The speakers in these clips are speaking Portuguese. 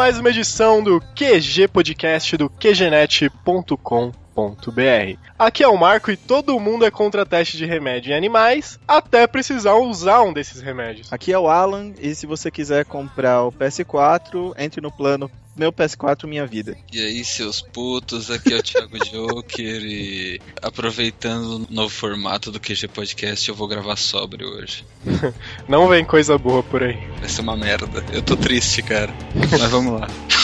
Mais uma edição do QG Podcast do QGNet.com.br. Aqui é o Marco e todo mundo é contra teste de remédio em animais até precisar usar um desses remédios. Aqui é o Alan, e se você quiser comprar o PS4, entre no plano Meu PS4 Minha Vida. E aí, seus putos, aqui é o Thiago Joker e aproveitando o novo formato do QG Podcast, eu vou gravar sobre hoje. Não vem coisa boa por aí. Vai ser uma merda. Eu tô triste, cara. Mas vamos lá.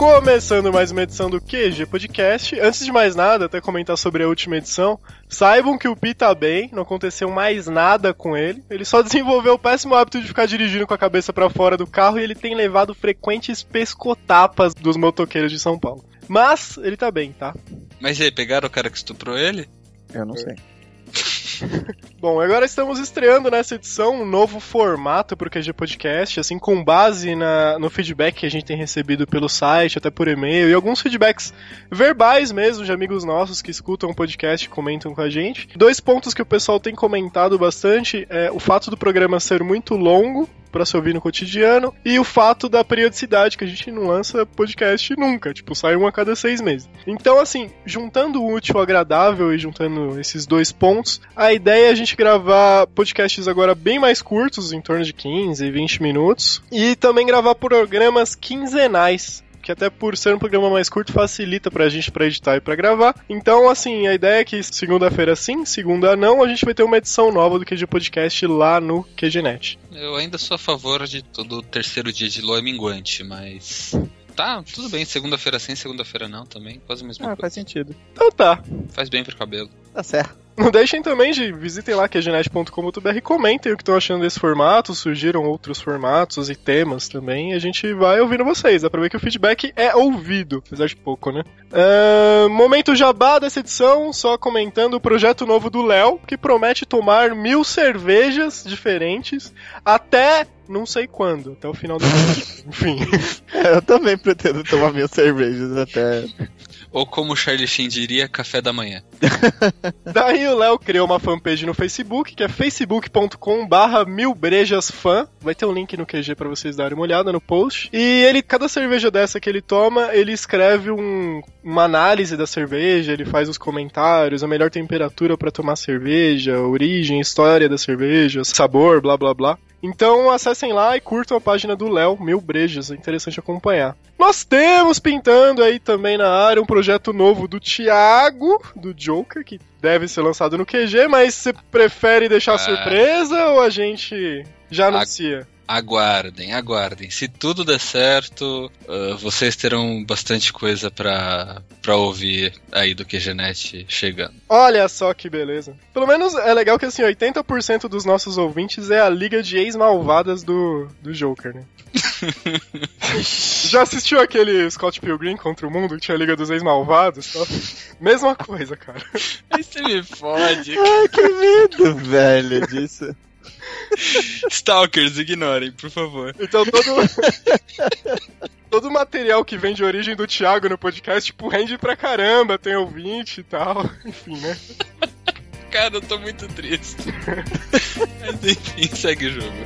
Começando mais uma edição do QG Podcast. Antes de mais nada, até comentar sobre a última edição, saibam que o Pi tá bem, não aconteceu mais nada com ele. Ele só desenvolveu o péssimo hábito de ficar dirigindo com a cabeça pra fora do carro e ele tem levado frequentes pescotapas dos motoqueiros de São Paulo. Mas ele tá bem, tá? Mas e aí, pegaram o cara que estuprou ele? Eu não sei. Bom, agora estamos estreando nessa edição um novo formato para o QG Podcast, assim, com base na, no feedback que a gente tem recebido pelo site, até por e-mail, e alguns feedbacks verbais mesmo de amigos nossos que escutam o podcast e comentam com a gente. Dois pontos que o pessoal tem comentado bastante é o fato do programa ser muito longo, para se ouvir no cotidiano, e o fato da periodicidade, que a gente não lança podcast nunca, tipo, sai um a cada seis meses. Então, assim, juntando o útil ao agradável e juntando esses dois pontos, a ideia é a gente gravar podcasts agora bem mais curtos, em torno de 15, 20 minutos, e também gravar programas quinzenais que até por ser um programa mais curto facilita pra gente pra editar e pra gravar. Então, assim, a ideia é que segunda-feira sim, segunda não, a gente vai ter uma edição nova do QG Podcast lá no QGNet. Eu ainda sou a favor de todo terceiro dia de lua minguante, mas. Tá, tudo bem, segunda-feira sim, segunda-feira não também, quase a mesma Ah, coisa. faz sentido. Então tá. Faz bem pro cabelo. Tá certo. Não deixem também de visitem lá qgenet.com.br e comentem o que estão achando desse formato, surgiram outros formatos e temas também, e a gente vai ouvindo vocês. Dá pra ver que o feedback é ouvido, apesar de pouco, né? Ahn, momento jabá dessa edição, só comentando o projeto novo do Léo, que promete tomar mil cervejas diferentes até não sei quando, até o final do ano. Enfim. Eu também pretendo tomar minhas cervejas até. Ou como o Charlie Sheen diria, café da manhã. Daí o Léo criou uma fanpage no Facebook, que é facebook.com barra milbrejasfan. Vai ter um link no QG pra vocês darem uma olhada no post. E ele, cada cerveja dessa que ele toma, ele escreve um- uma análise da cerveja, ele faz os comentários, a melhor temperatura pra tomar cerveja, origem, história da cerveja, sabor, blá blá blá. Então acessem lá e curtam a página do Léo, Mil Brejas, é interessante acompanhar. Nós temos pintando aí também na área um projeto novo do Thiago, do Joker, que deve ser lançado no QG, mas você prefere deixar Ah. surpresa ou a gente já anuncia? Aguardem, aguardem. Se tudo der certo, ah, vocês terão bastante coisa pra, pra ouvir aí do QGNet chegando. Olha só que beleza. Pelo menos é legal que assim, 80% dos nossos ouvintes é a liga de ex-malvadas do, do Joker, né? Já assistiu aquele Scott Pilgrim contra o mundo que tinha a liga dos ex-malvados? Tal? Mesma coisa, cara. Aí você me fode. Ai, que medo, velho, disso. Stalkers, ignorem, por favor. Então todo. Todo o material que vem de origem do Thiago no podcast, tipo, rende pra caramba, tem ouvinte e tal. Enfim, né? Cara, eu tô muito triste. Mas enfim, segue o jogo.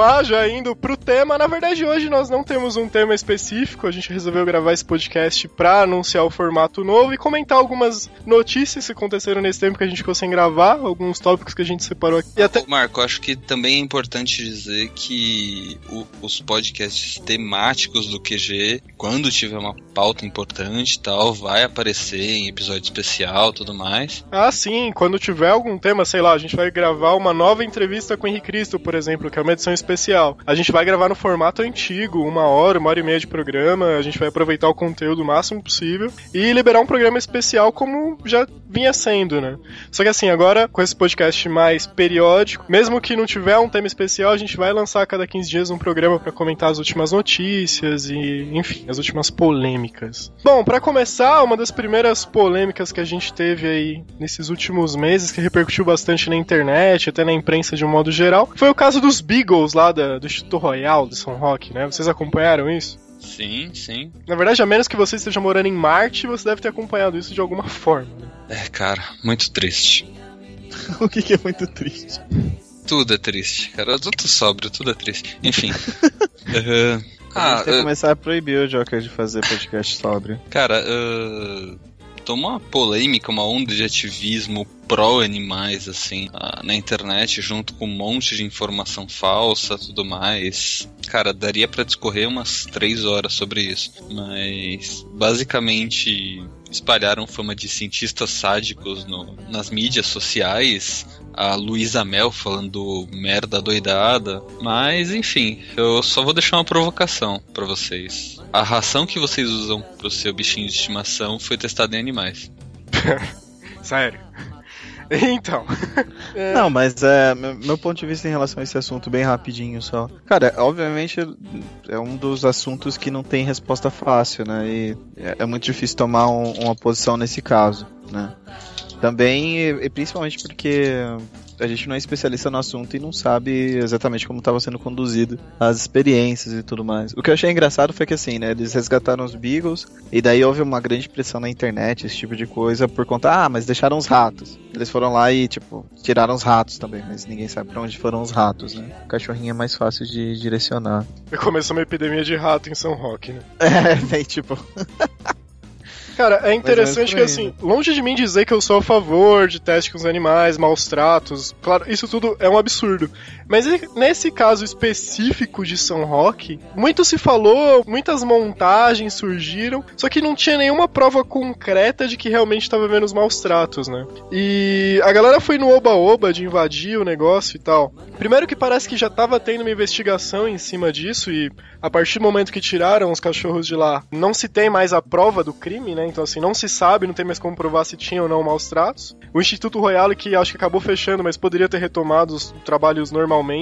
Lá, já indo pro tema. Na verdade, hoje nós não temos um tema específico. A gente resolveu gravar esse podcast pra anunciar o formato novo e comentar algumas notícias que aconteceram nesse tempo que a gente ficou sem gravar, alguns tópicos que a gente separou aqui. E até Marco, acho que também é importante dizer que o- os podcasts temáticos do QG, quando tiver uma pauta importante e tal, vai aparecer em episódio especial tudo mais. Ah, sim, quando tiver algum tema, sei lá, a gente vai gravar uma nova entrevista com o Henrique Cristo, por exemplo, que é uma edição especial. A gente vai gravar no formato antigo, uma hora, uma hora e meia de programa, a gente vai aproveitar o conteúdo o máximo possível e liberar um programa especial como já vinha sendo, né? Só que assim, agora com esse podcast mais periódico, mesmo que não tiver um tema especial, a gente vai lançar a cada 15 dias um programa pra comentar as últimas notícias e, enfim, as últimas polêmicas. Bom, pra começar, uma das primeiras polêmicas que a gente teve aí nesses últimos meses, que repercutiu bastante na internet, até na imprensa de um modo geral, foi o caso dos Beagles lá da- do Instituto Royal de São Roque, né? Vocês acompanharam isso? Sim, sim. Na verdade, a menos que você esteja morando em Marte, você deve ter acompanhado isso de alguma forma. né? É, cara, muito triste. o que, que é muito triste. Tudo é triste, cara. Tô sóbrio, tudo é triste. Enfim. Aham. a Ah, gente tem que eh, começar a proibir o Joker de fazer podcast sóbrio. Cara, uh, tomou uma polêmica, uma onda de ativismo pró-animais, assim, ah, na internet, junto com um monte de informação falsa tudo mais. Cara, daria pra discorrer umas três horas sobre isso. Mas, basicamente, espalharam fama de cientistas sádicos no- nas mídias sociais. A Luísa Mel falando merda doidada. Mas, enfim, eu só vou deixar uma provocação pra vocês. A ração que vocês usam pro seu bichinho de estimação foi testada em animais. Sério. Então. É, Não, mas é, meu, ponto de vista em relação a esse assunto, bem rapidinho só. Cara, obviamente é um dos assuntos que não tem resposta fácil, né? E é, é muito difícil tomar um- uma posição nesse caso, né? Também, e principalmente porque a gente não é especialista no assunto e não sabe exatamente como estava sendo conduzido as experiências e tudo mais. O que eu achei engraçado foi que assim, né, eles resgataram os Beagles e daí houve uma grande pressão na internet, esse tipo de coisa, por conta, ah, mas deixaram os ratos. Eles foram lá e, tipo, tiraram os ratos também, mas ninguém sabe pra onde foram os ratos, né? O cachorrinho é mais fácil de direcionar. Começou uma epidemia de rato em São Roque, né? É, bem, tipo, Cara, é interessante que assim, longe de mim dizer que eu sou a favor de teste com os animais, maus tratos, claro, isso tudo é um absurdo. Mas nesse caso específico de São Roque, muito se falou, muitas montagens surgiram, só que não tinha nenhuma prova concreta de que realmente estava vendo os maus tratos, né? E a galera foi no oba-oba de invadir o negócio e tal. Primeiro que parece que já tava tendo uma investigação em cima disso e a partir do momento que tiraram os cachorros de lá, não se tem mais a prova do crime, né? Então, assim, não se sabe, não tem mais como provar se tinha ou não maus tratos. O Instituto Royale, que acho que acabou fechando, mas poderia ter retomado os trabalhos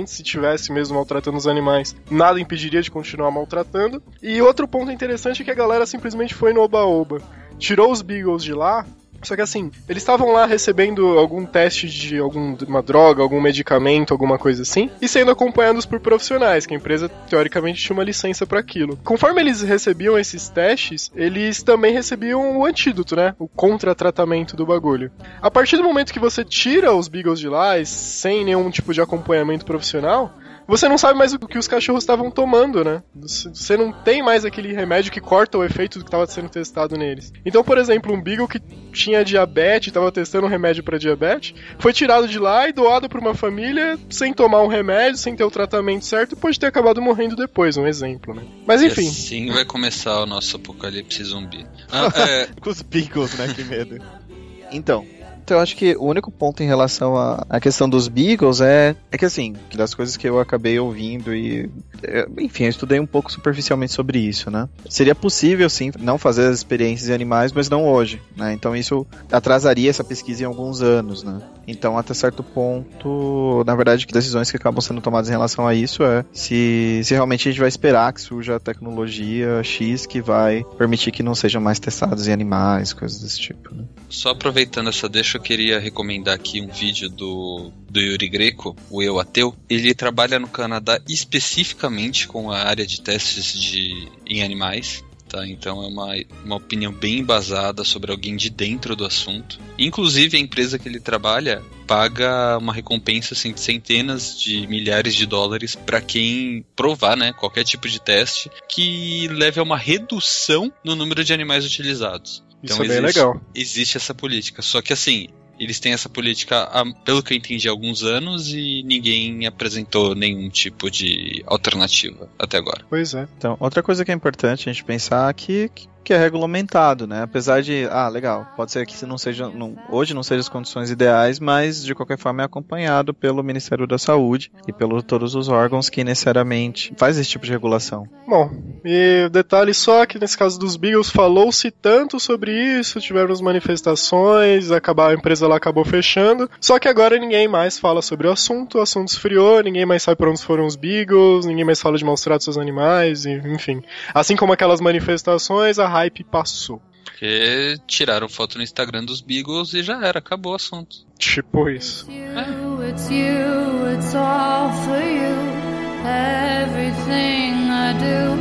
se tivesse mesmo maltratando os animais, nada impediria de continuar maltratando. E outro ponto interessante é que a galera simplesmente foi no Oba-Oba. Tirou os Beagles de lá, só que assim, eles estavam lá recebendo algum teste de alguma droga, algum medicamento, alguma coisa assim, e sendo acompanhados por profissionais, que a empresa teoricamente tinha uma licença para aquilo. Conforme eles recebiam esses testes, eles também recebiam o antídoto, né? O contra-tratamento do bagulho. A partir do momento que você tira os Beagles de lá, sem nenhum tipo de acompanhamento profissional, você não sabe mais o que os cachorros estavam tomando, né? Você não tem mais aquele remédio que corta o efeito do que estava sendo testado neles. Então, por exemplo, um Beagle que tinha diabetes, estava testando um remédio para diabetes, foi tirado de lá e doado para uma família sem tomar um remédio, sem ter o tratamento certo, e pode ter acabado morrendo depois, um exemplo, né? Mas E enfim, assim vai começar o nosso apocalipse zumbi. Ah, é, com os Beagles, né? Que medo. Então. Então, eu acho que o único ponto em relação à, questão dos Beagles é, é que, assim, das coisas que eu acabei ouvindo e. é, Enfim, eu estudei um pouco superficialmente sobre isso, né? Seria possível, sim, não fazer as experiências em animais, mas não hoje, né? Então, isso atrasaria essa pesquisa em alguns anos, né? Então, até certo ponto, na verdade, que decisões que acabam sendo tomadas em relação a isso é se, se realmente a gente vai esperar que surja a tecnologia X que vai permitir que não sejam mais testados em animais, coisas desse tipo, né? Só aproveitando essa deixa, eu queria recomendar aqui um vídeo do, do Yuri Greco, o Eu Ateu. Ele trabalha no Canadá especificamente com a área de testes de, em animais. Tá, então é uma, uma opinião bem embasada sobre alguém de dentro do assunto. Inclusive, a empresa que ele trabalha paga uma recompensa assim, de centenas de milhares de dólares para quem provar né, qualquer tipo de teste que leve a uma redução no número de animais utilizados. Isso é bem existe, legal. existe essa política. Só que assim, eles têm essa política, há, pelo que eu entendi, há alguns anos e ninguém apresentou nenhum tipo de alternativa até agora. Pois é. Então, outra coisa que é importante a gente pensar aqui que é regulamentado, né? Apesar de, ah, legal, pode ser que não seja, não, hoje não sejam as condições ideais, mas de qualquer forma é acompanhado pelo Ministério da Saúde e pelos todos os órgãos que necessariamente faz esse tipo de regulação. Bom, e detalhe só que nesse caso dos Beagles falou-se tanto sobre isso, tivemos manifestações, acabar, a empresa lá acabou fechando, só que agora ninguém mais fala sobre o assunto, o assunto esfriou, ninguém mais sabe para onde foram os Beagles, ninguém mais fala de maus tratos aos animais, e, enfim. Assim como aquelas manifestações, a hype passou. Porque tiraram foto no Instagram dos Beagles e já era, acabou o assunto. Tipo isso. you, it's you, it's all for you. Everything I do,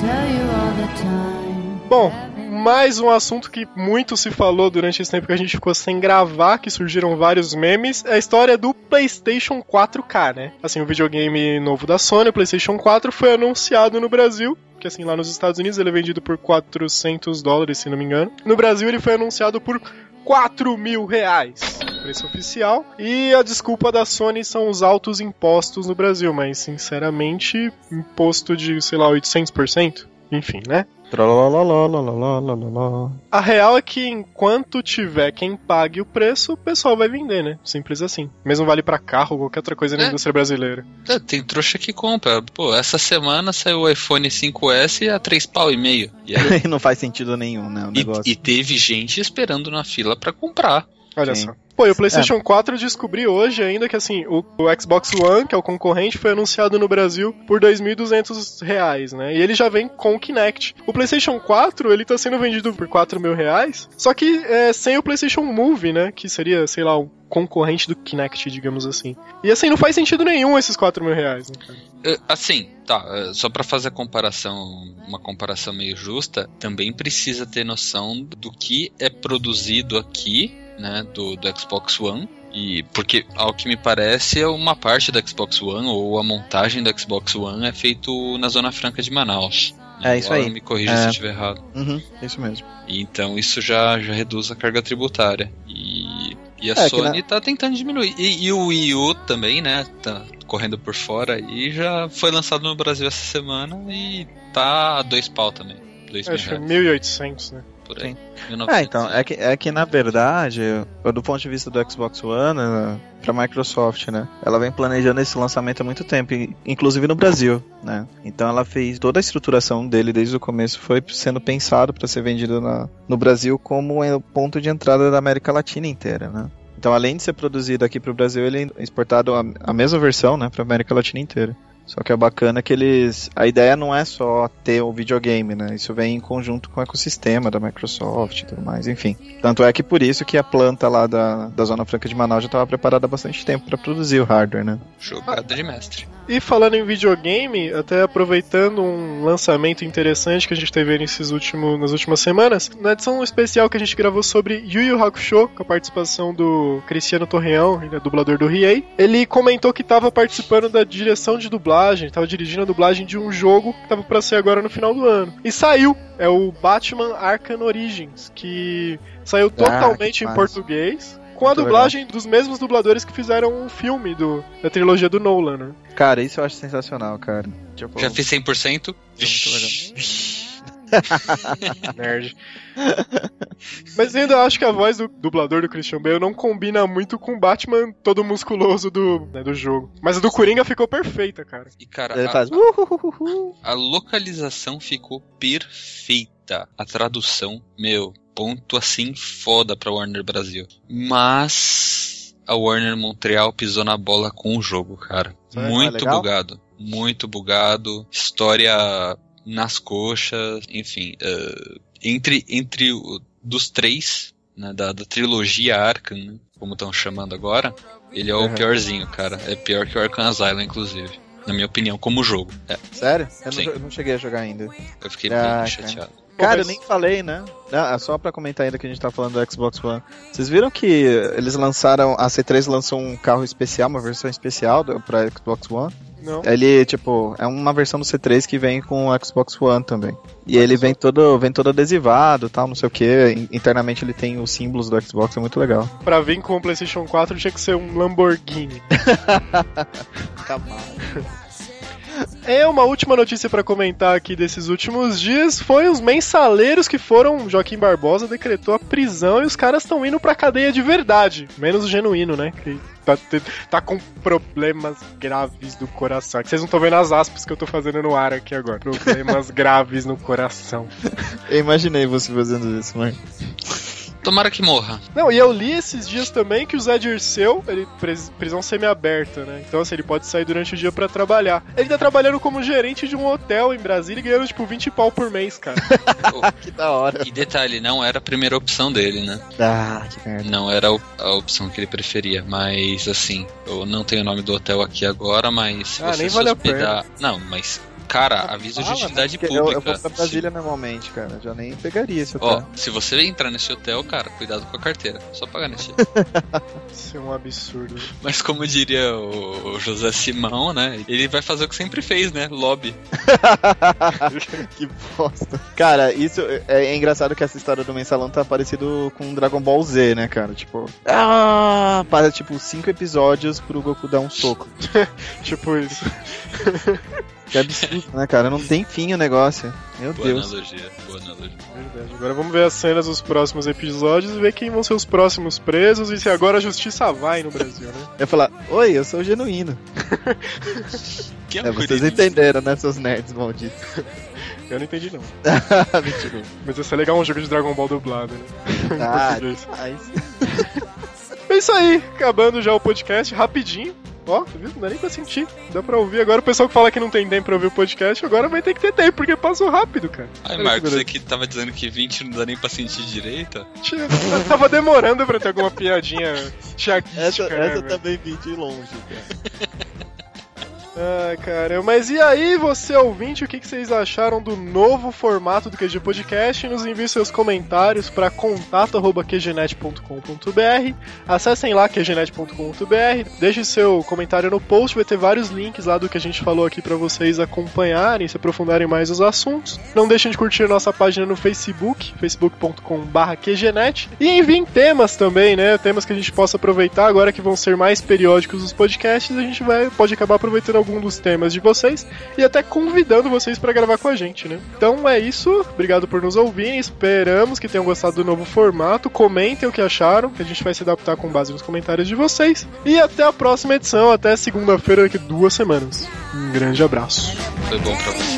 tell you all the time. Bom, mais um assunto que muito se falou durante esse tempo que a gente ficou sem gravar, que surgiram vários memes, é a história do PlayStation 4K, né? Assim, o videogame novo da Sony, o PlayStation 4, foi anunciado no Brasil. Que assim, lá nos Estados Unidos ele é vendido por 400 dólares, se não me engano. No Brasil ele foi anunciado por 4 mil reais. Preço oficial. E a desculpa da Sony são os altos impostos no Brasil, mas sinceramente, imposto de, sei lá, 800%. Enfim, né? A real é que enquanto tiver quem pague o preço, o pessoal vai vender, né? Simples assim. Mesmo vale pra carro ou qualquer outra coisa na É. indústria brasileira. É, tem trouxa que compra. Pô, essa semana saiu o iPhone 5S a 3 pau e meio. E, aí- não faz sentido nenhum, né? O e- negócio. e teve gente esperando na fila pra comprar. Olha Sim. só. Pô, e o PlayStation 4 eu descobri hoje ainda que assim, o, o Xbox One, que é o concorrente, foi anunciado no Brasil por 2.200 reais, né? E ele já vem com o Kinect. O PlayStation 4, ele tá sendo vendido por 4 mil reais, só que é, sem o PlayStation Move, né? Que seria, sei lá, o concorrente do Kinect, digamos assim. E assim, não faz sentido nenhum esses 4 mil reais, né, cara? É, Assim, tá, é, só pra fazer a comparação, uma comparação meio justa, também precisa ter noção do que é produzido aqui, né, do, do Xbox One. E porque, ao que me parece, é uma parte da Xbox One ou a montagem da Xbox One é feito na Zona Franca de Manaus. né? É isso Agora aí. Me corrija É. se eu estiver errado. Uhum, isso mesmo. E Então isso já, já reduz a carga tributária. E, e a É, Sony tá tentando diminuir. E, e o Wii U também, né? Tá correndo por fora e já foi lançado no Brasil essa semana e tá a dois pau também. Dois mil Acho que é reais, 1.800, né? Por aí. Sim. 1900. É, então, é que, é que na verdade, do ponto de vista do Xbox One, né, pra Microsoft, né, ela vem planejando esse lançamento há muito tempo, inclusive no Brasil, né. Então ela fez toda a estruturação dele desde o começo foi sendo pensado para ser vendido na, no Brasil como o ponto de entrada da América Latina inteira, né. Então, além de ser produzido aqui pro Brasil, ele é exportado a, a mesma versão, né, pra América Latina inteira. Só que é bacana que eles. A ideia não é só ter o videogame, né? Isso vem em conjunto com o ecossistema da Microsoft e tudo mais, enfim. Tanto é que por isso que a planta lá da, da Zona Franca de Manaus já estava preparada há bastante tempo para produzir o hardware, né? Jogada de mestre. E falando em videogame, até aproveitando um lançamento interessante que a gente teve nesses últimos, nas últimas semanas, na edição especial que a gente gravou sobre Yu Yu Hakusho, com a participação do Cristiano Torreão, ele é dublador do Riei, ele comentou que estava participando da direção de dublagem, estava dirigindo a dublagem de um jogo que estava para sair agora no final do ano. E saiu, é o Batman Arkham Origins, que saiu totalmente que em português. Com a Muito dublagem dos mesmos dubladores que fizeram o filme do, da trilogia do Nolan, né? Cara, isso eu acho sensacional, cara. Tipo, Já fiz 100%? Vixe. Nerd. Mas eu ainda acho que a voz do dublador do Christian Bale não combina muito com o Batman todo musculoso do, né, do jogo. Mas a do Coringa ficou perfeita, cara. E cara, Ele a, faz. "Uhuhuhu". a localização ficou perfeita. A tradução, meu, ponto assim foda pra Warner Brasil. Mas a Warner Montreal pisou na bola com o jogo, cara. É, Muito legal? bugado. Muito bugado. História nas coxas, enfim. eh, entre entre o- dos três, né, da, da trilogia Arkham, né, como estão chamando agora, ele é o Uhum. piorzinho, cara. É pior que o Arkham Asylum, inclusive. Na minha opinião, como jogo. É, Sério? Eu não, eu não cheguei a jogar ainda. eu fiquei Ah, bem chateado. Cara, eu nem falei, né? Ah, só pra comentar ainda que a gente tá falando do Xbox One. Vocês viram que eles lançaram, a C3 lançou um carro especial, uma versão especial do, pra Xbox One? Não. Ele, tipo, é uma versão do C3 que vem com o Xbox One também. E ele vem todo, vem todo adesivado, tal, não sei o que. Internamente ele tem os símbolos do Xbox, é muito legal. Pra vir com o PlayStation 4 tinha que ser um Lamborghini. É uma última notícia pra comentar aqui desses últimos dias foi os mensaleiros que foram. Joaquim Barbosa decretou a prisão e os caras estão indo pra cadeia de verdade. Menos o genuíno, né? Que tá, tá com problemas graves do coração. É vocês não estão vendo as aspas que eu tô fazendo no ar aqui agora. Problemas graves no coração. Eu imaginei você fazendo isso, mano. Tomara que morra. Não, e eu li esses dias também que o Zé Dirceu, ele pris- prisão semi-aberta, né? Então, assim, ele pode sair durante o dia pra trabalhar. Ele tá trabalhando como gerente de um hotel em Brasília e ganhando, tipo, 20 pau por mês, cara. Que da hora. E detalhe, não era a primeira opção dele, né? Ah, que merda. Não era a opção que ele preferia. Mas, assim, eu não tenho o nome do hotel aqui agora, mas se Ah, você nem vale a hospedar... Não, mas, cara, aviso de Fala, utilidade porque eu, eu pública. vou pra Brasília normalmente, cara. Já nem pegaria esse Ó, hotel. se você entrar nesse hotel, cara, cuidado com a carteira. Só pra garantir. Isso é um absurdo. Mas como diria o o José Simão, né? Ele vai fazer o que sempre fez, né? Lobby. que bosta. Cara, isso é, é engraçado que essa história do mensalão tá parecido com Dragon Ball Z, né, cara? Tipo, ah, para tipo cinco episódios pro Goku dar um soco. Tipo isso. Que absurdo, né, cara? Não tem fim o negócio. Meu Boa Deus. analogia, boa analogia. Verdade. Agora vamos ver as cenas dos próximos episódios e ver quem vão ser os próximos presos e se agora a justiça vai no Brasil, né? Eu ia falar, oi, eu sou o genuíno. Que É, vocês entenderam, né, seus nerds malditos. Eu não entendi não. Mentira. Mas ia ser legal um jogo de Dragon Ball dublado, né? Em Ah, português. É isso aí, acabando já o podcast, rapidinho. Ó, viu? Não dá nem pra sentir. Dá pra ouvir. Agora o pessoal que fala que não tem tempo pra ouvir o podcast, agora vai ter que ter tempo, porque passou rápido, cara. Ai, Marcos, você que tava dizendo que 20 não dá nem pra sentir direito. Tinha- eu Tava demorando pra ter alguma piadinha Essa, tiaguística, né, essa velho? também vim de longe, cara. Ai, cara, mas e aí, você ouvinte, o que, que vocês acharam do novo formato do QG Podcast? Nos envie seus comentários para contato.qgnet.com.br. Acessem lá qgnet.com.br, deixe seu comentário no post, vai ter vários links lá do que a gente falou aqui para vocês acompanharem, se aprofundarem mais os assuntos. Não deixem de curtir nossa página no Facebook, facebook.com/qgnet, e enviem temas também, né? Temas que a gente possa aproveitar agora que vão ser mais periódicos os podcasts, a gente vai pode acabar aproveitando algum dos temas de vocês e até convidando vocês para gravar com a gente, né? Então é isso, obrigado por nos ouvirem, esperamos que tenham gostado do novo formato, comentem o que acharam, que a gente vai se adaptar com base nos comentários de vocês. E até a próxima edição, até segunda-feira daqui duas semanas. Um grande abraço. Foi bom pra você.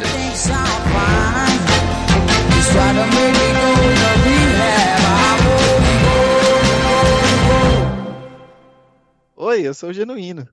Oi, eu sou o genuíno.